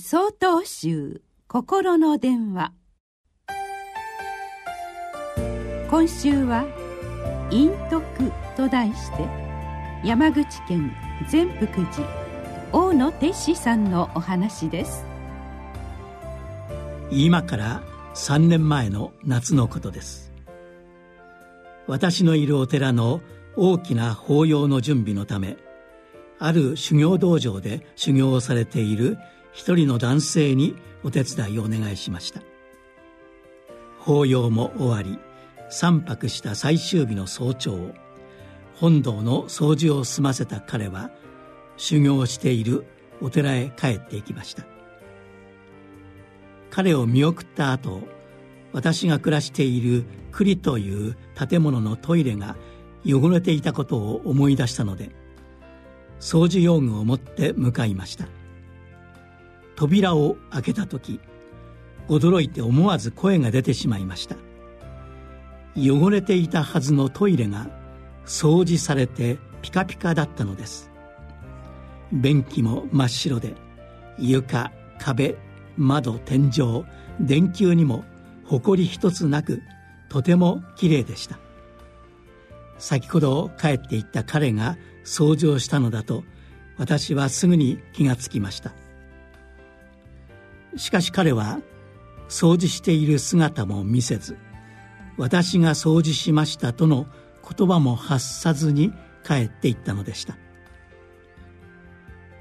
総統集心の電話。今週は「陰徳」と題して山口県善福寺大野哲司さんのお話です。今から3年前の夏のことです。私のいるお寺の大きな法要の準備のためある修行道場で修行をされている一人の男性にお手伝いをお願いしました。法要も終わり3泊した最終日の早朝本堂の掃除を済ませた彼は修行しているお寺へ帰っていきました。彼を見送った後私が暮らしている栗という建物のトイレが汚れていたことを思い出したので掃除用具を持って向かいました。扉を開けた時驚いて思わず声が出てしまいました。汚れていたはずのトイレが掃除されてピカピカだったのです。便器も真っ白で床壁窓天井電球にも埃一つなくとてもきれいでした。先ほど帰っていった彼が掃除をしたのだと私はすぐに気がつきました。しかし彼は掃除している姿も見せず私が掃除しましたとの言葉も発さずに帰っていったのでした。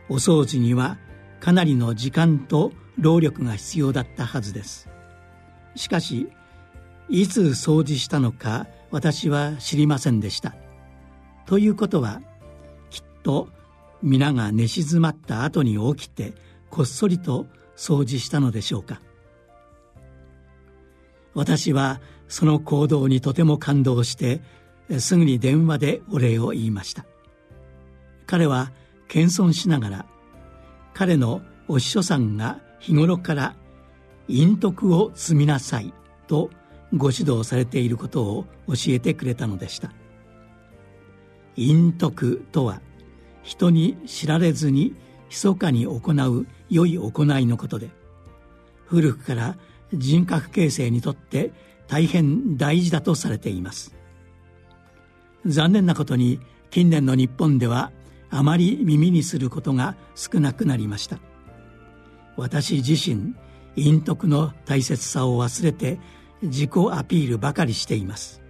お掃除にはかなりの時間と労力が必要だったはずです。しかしいつ掃除したのか私は知りませんでした。ということはきっと皆が寝静まった後に起きてこっそりと掃除したのでしょうか？私はその行動にとても感動してすぐに電話でお礼を言いました。彼は謙遜しながら彼のお師匠さんが日頃から陰徳を積みなさいとご指導されていることを教えてくれたのでした。陰徳とは人に知られずに密かに行う良い行いのことで古くから人格形成にとって大変大事だとされています。残念なことに近年の日本ではあまり耳にすることが少なくなりました。私自身陰徳の大切さを忘れて自己アピールばかりしています。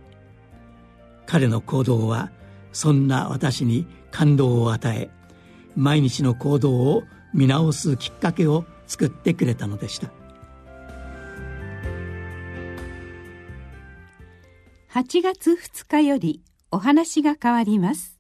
彼の行動はそんな私に感動を与え毎日の行動を見直すきっかけを作ってくれたのでした。8月2日よりお話が変わります。